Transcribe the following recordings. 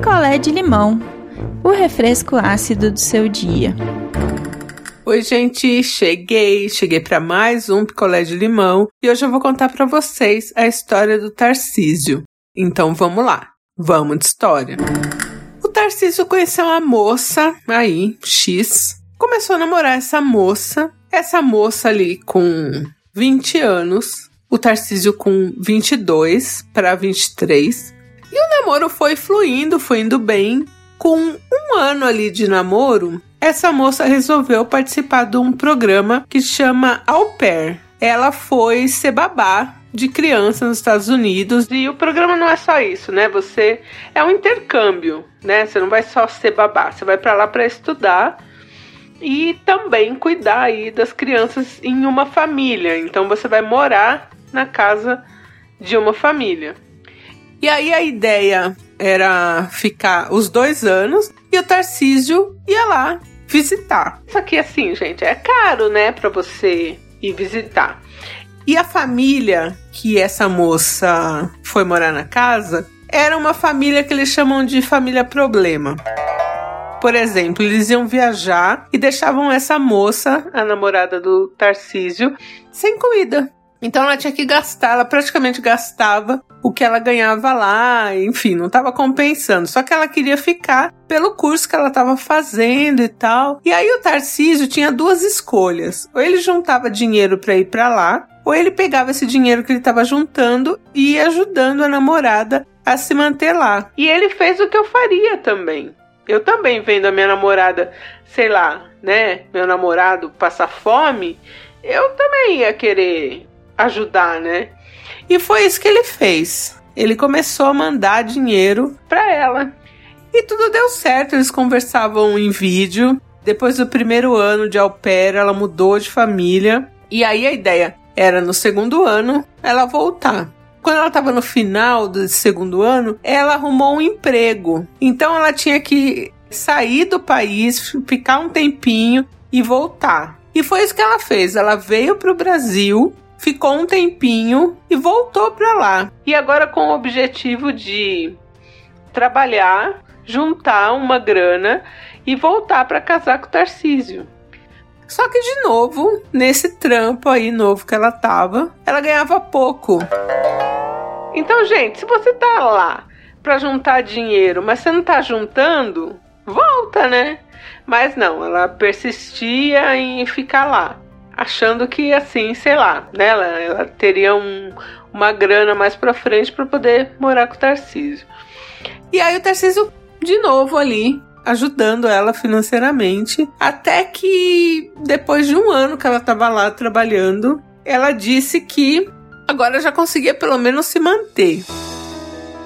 picolé de limão, o refresco ácido do seu dia. Oi, gente, cheguei, cheguei para mais um picolé de limão e hoje eu vou contar para vocês a história do Tarcísio. Então vamos lá, vamos de história. O Tarcísio conheceu uma moça aí, X, começou a namorar essa moça, essa moça ali com 20 anos, o Tarcísio com 22 para 23. E o namoro foi fluindo, foi indo bem. Com um ano ali de namoro, essa moça resolveu participar de um programa que chama Au Pair. Ela foi ser babá de criança nos Estados Unidos e o programa não é só isso, né? Você é um intercâmbio, né? Você não vai só ser babá, você vai para lá para estudar e também cuidar aí das crianças em uma família. Então você vai morar na casa de uma família. E aí a ideia era ficar os dois anos e o Tarcísio ia lá visitar. Só que assim, gente, é caro, né, para você ir visitar. E a família que essa moça foi morar na casa era uma família que eles chamam de família problema. Por exemplo, eles iam viajar e deixavam essa moça, a namorada do Tarcísio, sem comida. Então ela tinha que gastar, ela praticamente gastava o que ela ganhava lá, enfim, não estava compensando. Só que ela queria ficar pelo curso que ela estava fazendo e tal. E aí o Tarcísio tinha duas escolhas: ou ele juntava dinheiro para ir para lá, ou ele pegava esse dinheiro que ele estava juntando e ia ajudando a namorada a se manter lá. E ele fez o que eu faria também. Eu também vendo a minha namorada, sei lá, né, meu namorado passar fome, eu também ia querer ajudar, né? E foi isso que ele fez. Ele começou a mandar dinheiro para ela. E tudo deu certo, eles conversavam em vídeo. Depois do primeiro ano de au pair, ela mudou de família. E aí a ideia era no segundo ano ela voltar. Quando ela estava no final do segundo ano, ela arrumou um emprego. Então ela tinha que sair do país, ficar um tempinho e voltar. E foi isso que ela fez. Ela veio para o Brasil ficou um tempinho e voltou para lá. E agora com o objetivo de trabalhar, juntar uma grana e voltar para casar com o Tarcísio. Só que de novo, nesse trampo aí novo que ela tava, ela ganhava pouco. Então, gente, se você tá lá para juntar dinheiro, mas você não tá juntando, volta, né? Mas não, ela persistia em ficar lá achando que assim, sei lá, né, ela, ela teria um, uma grana mais pra frente para poder morar com o Tarcísio. E aí o Tarcísio, de novo ali, ajudando ela financeiramente, até que depois de um ano que ela estava lá trabalhando, ela disse que agora já conseguia pelo menos se manter.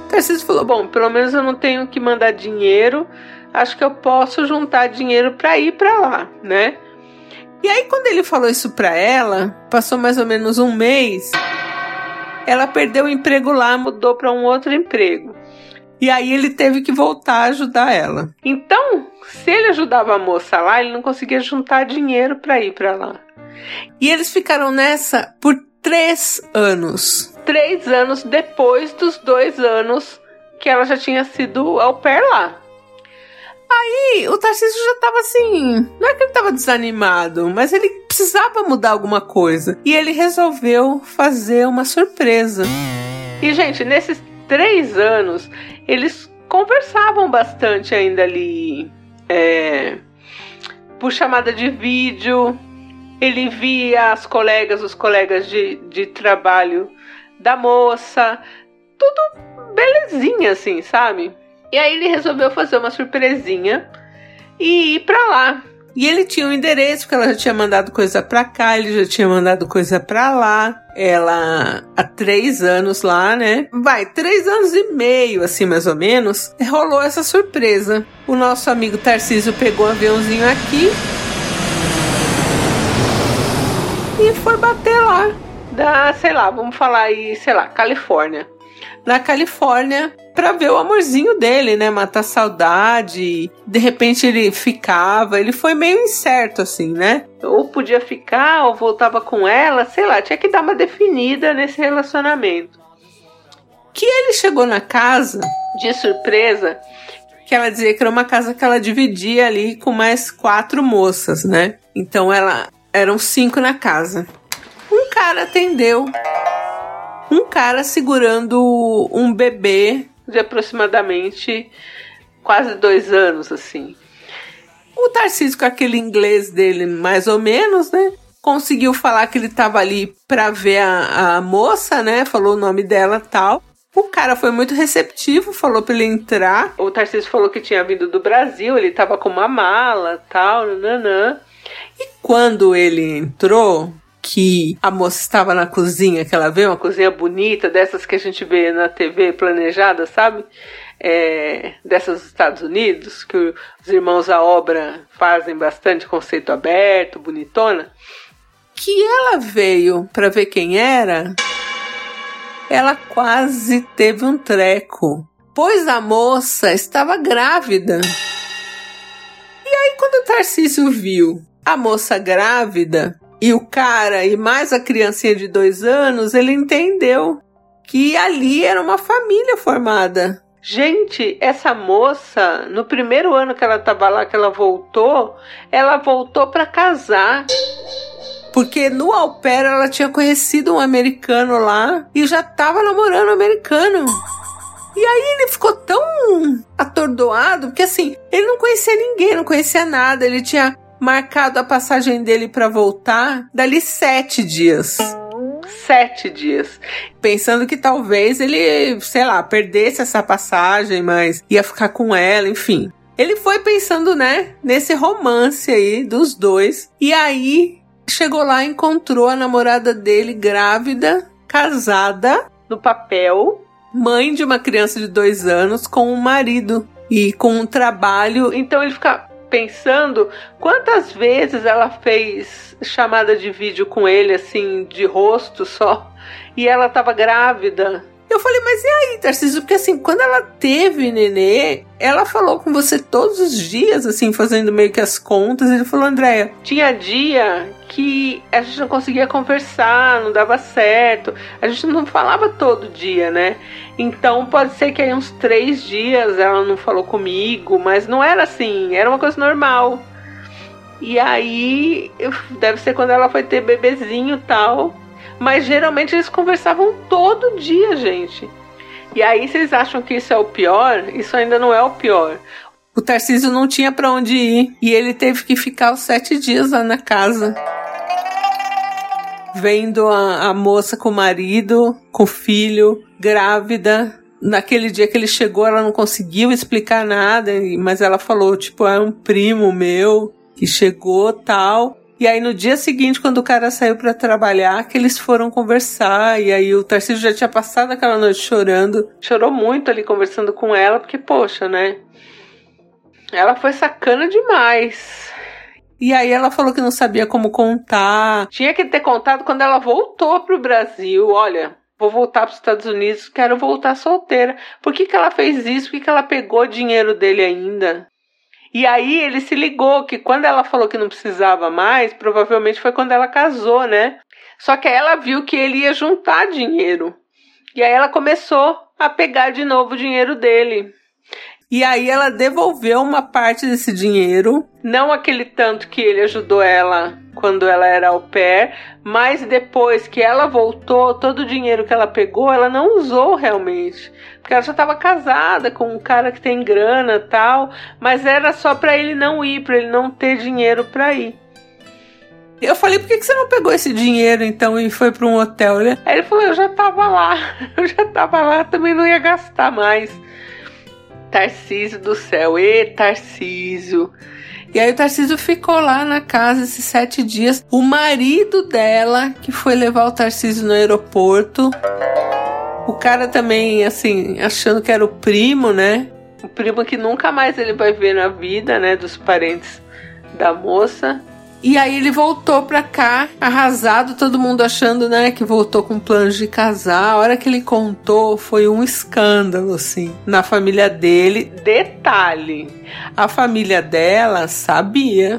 O Tarcísio falou: Bom, pelo menos eu não tenho que mandar dinheiro, acho que eu posso juntar dinheiro para ir para lá, né? E aí, quando ele falou isso pra ela, passou mais ou menos um mês, ela perdeu o emprego lá, mudou para um outro emprego. E aí ele teve que voltar a ajudar ela. Então, se ele ajudava a moça lá, ele não conseguia juntar dinheiro para ir para lá. E eles ficaram nessa por três anos. Três anos depois dos dois anos que ela já tinha sido ao pair lá. Aí o Tarcísio já tava assim. Não é que ele tava desanimado, mas ele precisava mudar alguma coisa. E ele resolveu fazer uma surpresa. E, gente, nesses três anos, eles conversavam bastante ainda ali. É, por chamada de vídeo. Ele via as colegas, os colegas de, de trabalho da moça. Tudo belezinha, assim, sabe? E aí ele resolveu fazer uma surpresinha e ir para lá. E ele tinha um endereço, porque ela já tinha mandado coisa pra cá, ele já tinha mandado coisa pra lá. Ela há três anos lá, né? Vai, três anos e meio, assim mais ou menos, rolou essa surpresa. O nosso amigo Tarcísio pegou um aviãozinho aqui e foi bater lá. Da, sei lá, vamos falar aí, sei lá, Califórnia. Na Califórnia, para ver o amorzinho dele, né? Matar saudade. De repente ele ficava. Ele foi meio incerto, assim, né? Ou podia ficar, ou voltava com ela, sei lá, tinha que dar uma definida nesse relacionamento. Que ele chegou na casa de surpresa que ela dizia que era uma casa que ela dividia ali com mais quatro moças, né? Então ela eram cinco na casa. Um cara atendeu. Um cara segurando um bebê de aproximadamente quase dois anos, assim. O Tarcísio, com aquele inglês dele, mais ou menos, né? Conseguiu falar que ele tava ali pra ver a, a moça, né? Falou o nome dela tal. O cara foi muito receptivo, falou pra ele entrar. O Tarcísio falou que tinha vindo do Brasil, ele tava com uma mala, tal, nanã. E quando ele entrou, que a moça estava na cozinha, que ela vê uma cozinha bonita, dessas que a gente vê na TV planejada, sabe? É, dessas dos Estados Unidos, que os irmãos à obra fazem bastante conceito aberto, bonitona. Que ela veio para ver quem era ela quase teve um treco, pois a moça estava grávida. E aí, quando o Tarcísio viu a moça grávida e o cara e mais a criancinha de dois anos, ele entendeu que ali era uma família formada. Gente, essa moça, no primeiro ano que ela estava lá, que ela voltou, ela voltou para casar. Porque no pair ela tinha conhecido um americano lá e já tava namorando um americano. E aí ele ficou tão atordoado, porque assim, ele não conhecia ninguém, não conhecia nada, ele tinha marcado a passagem dele para voltar dali sete dias. Sete dias. Pensando que talvez ele, sei lá, perdesse essa passagem, mas ia ficar com ela, enfim. Ele foi pensando, né, nesse romance aí dos dois. E aí Chegou lá e encontrou a namorada dele grávida, casada, no papel, mãe de uma criança de dois anos, com um marido e com um trabalho. Então ele fica pensando quantas vezes ela fez chamada de vídeo com ele, assim, de rosto só, e ela estava grávida. Eu falei, mas e aí, Tarcísio? Porque assim, quando ela teve nenê, ela falou com você todos os dias, assim, fazendo meio que as contas. Ele falou, Andréia, tinha dia que a gente não conseguia conversar, não dava certo. A gente não falava todo dia, né? Então pode ser que aí uns três dias ela não falou comigo, mas não era assim, era uma coisa normal. E aí, deve ser quando ela foi ter bebezinho tal. Mas geralmente eles conversavam todo dia, gente. E aí vocês acham que isso é o pior? Isso ainda não é o pior. O Tarcísio não tinha para onde ir e ele teve que ficar os sete dias lá na casa. Vendo a, a moça com o marido, com o filho, grávida. Naquele dia que ele chegou, ela não conseguiu explicar nada, mas ela falou, tipo, é um primo meu que chegou tal. E aí no dia seguinte, quando o cara saiu para trabalhar, que eles foram conversar, e aí o Tarcísio já tinha passado aquela noite chorando. Chorou muito ali conversando com ela, porque, poxa, né? Ela foi sacana demais. E aí ela falou que não sabia como contar. Tinha que ter contado quando ela voltou pro Brasil. Olha, vou voltar para os Estados Unidos, quero voltar solteira. Por que, que ela fez isso? Por que, que ela pegou dinheiro dele ainda? E aí ele se ligou que quando ela falou que não precisava mais, provavelmente foi quando ela casou, né? Só que ela viu que ele ia juntar dinheiro. E aí ela começou a pegar de novo o dinheiro dele. E aí ela devolveu uma parte desse dinheiro, não aquele tanto que ele ajudou ela quando ela era au pair, mas depois que ela voltou, todo o dinheiro que ela pegou, ela não usou realmente. Porque ela já estava casada com um cara que tem grana tal, mas era só para ele não ir, para ele não ter dinheiro para ir. Eu falei, por que, que você não pegou esse dinheiro então e foi para um hotel? Aí ele falou, eu já tava lá, eu já tava lá, também não ia gastar mais. Tarcísio do céu, e Tarcísio. E aí o Tarcísio ficou lá na casa esses sete dias. O marido dela, que foi levar o Tarcísio no aeroporto. O cara também, assim, achando que era o primo, né? O primo que nunca mais ele vai ver na vida, né? Dos parentes da moça. E aí ele voltou pra cá, arrasado, todo mundo achando, né, que voltou com planos de casar. A hora que ele contou, foi um escândalo, assim, na família dele. Detalhe: a família dela sabia.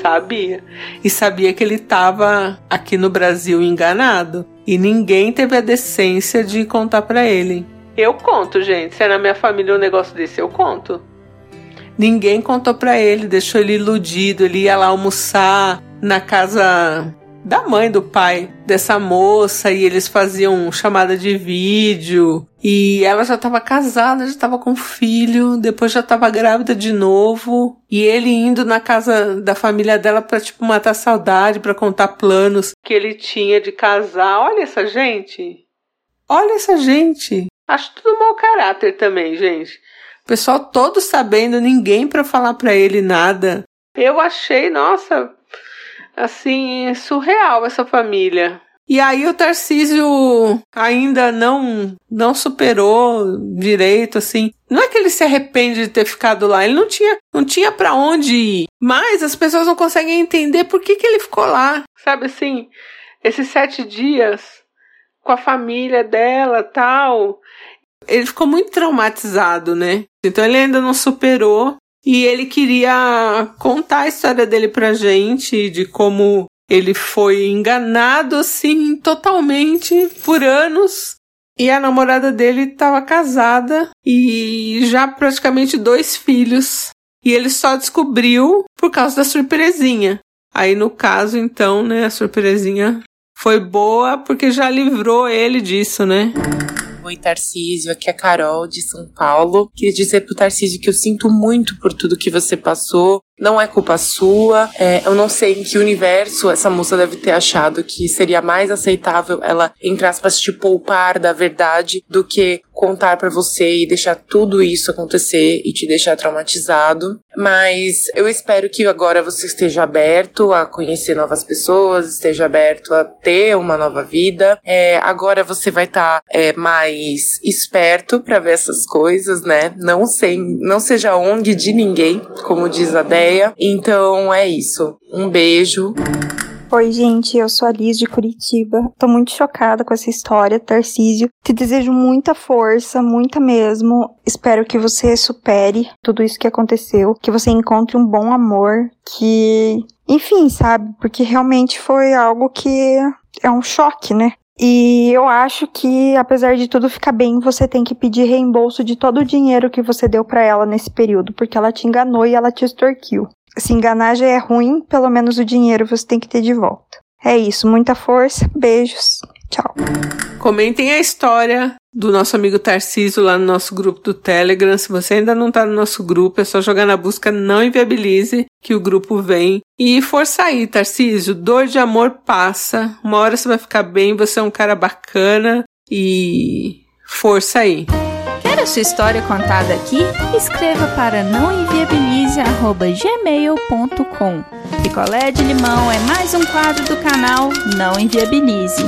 Sabia. E sabia que ele estava aqui no Brasil enganado. E ninguém teve a decência de contar para ele. Eu conto, gente. Se é na minha família um negócio desse, eu conto. Ninguém contou para ele, deixou ele iludido. Ele ia lá almoçar na casa da mãe do pai dessa moça e eles faziam chamada de vídeo e ela já estava casada, já estava com filho, depois já estava grávida de novo e ele indo na casa da família dela para tipo matar saudade, para contar planos que ele tinha de casar. Olha essa gente. Olha essa gente. Acho tudo mau caráter também, gente. Pessoal todo sabendo, ninguém para falar para ele nada. Eu achei, nossa, assim, surreal essa família. E aí o Tarcísio ainda não não superou direito assim. Não é que ele se arrepende de ter ficado lá, ele não tinha não tinha para onde ir. Mas as pessoas não conseguem entender por que que ele ficou lá. Sabe assim, esses sete dias com a família dela, tal. Ele ficou muito traumatizado, né? Então ele ainda não superou e ele queria contar a história dele pra gente, de como ele foi enganado assim totalmente por anos. E a namorada dele estava casada e já praticamente dois filhos. E ele só descobriu por causa da surpresinha. Aí no caso, então, né, a surpresinha foi boa porque já livrou ele disso, né? Oi, Tarcísio, aqui é a Carol de São Paulo. Queria dizer pro Tarcísio que eu sinto muito por tudo que você passou não é culpa sua. É, eu não sei em que universo essa moça deve ter achado que seria mais aceitável ela, entre aspas, te poupar da verdade do que contar para você e deixar tudo isso acontecer e te deixar traumatizado. Mas eu espero que agora você esteja aberto a conhecer novas pessoas, esteja aberto a ter uma nova vida. É, agora você vai estar tá, é, mais esperto para ver essas coisas, né? Não, sem, não seja ONG de ninguém, como diz a Dé ideia. Então é isso. Um beijo. Oi, gente, eu sou a Liz de Curitiba. Tô muito chocada com essa história, Tarcísio. Te desejo muita força, muita mesmo. Espero que você supere tudo isso que aconteceu, que você encontre um bom amor, que. Enfim, sabe? Porque realmente foi algo que é um choque, né? E eu acho que, apesar de tudo ficar bem, você tem que pedir reembolso de todo o dinheiro que você deu para ela nesse período, porque ela te enganou e ela te extorquiu. Se enganar já é ruim, pelo menos o dinheiro você tem que ter de volta. É isso, muita força, beijos, tchau. Comentem a história do nosso amigo Tarcísio lá no nosso grupo do Telegram. Se você ainda não tá no nosso grupo, é só jogar na busca Não Inviabilize, que o grupo vem. E força aí, Tarcísio. Dor de amor passa. Uma hora você vai ficar bem, você é um cara bacana. E força aí. Quer a sua história contada aqui? Escreva para nãoenviabilize.gmail.com Picolé de limão é mais um quadro do canal Não Enviabilize.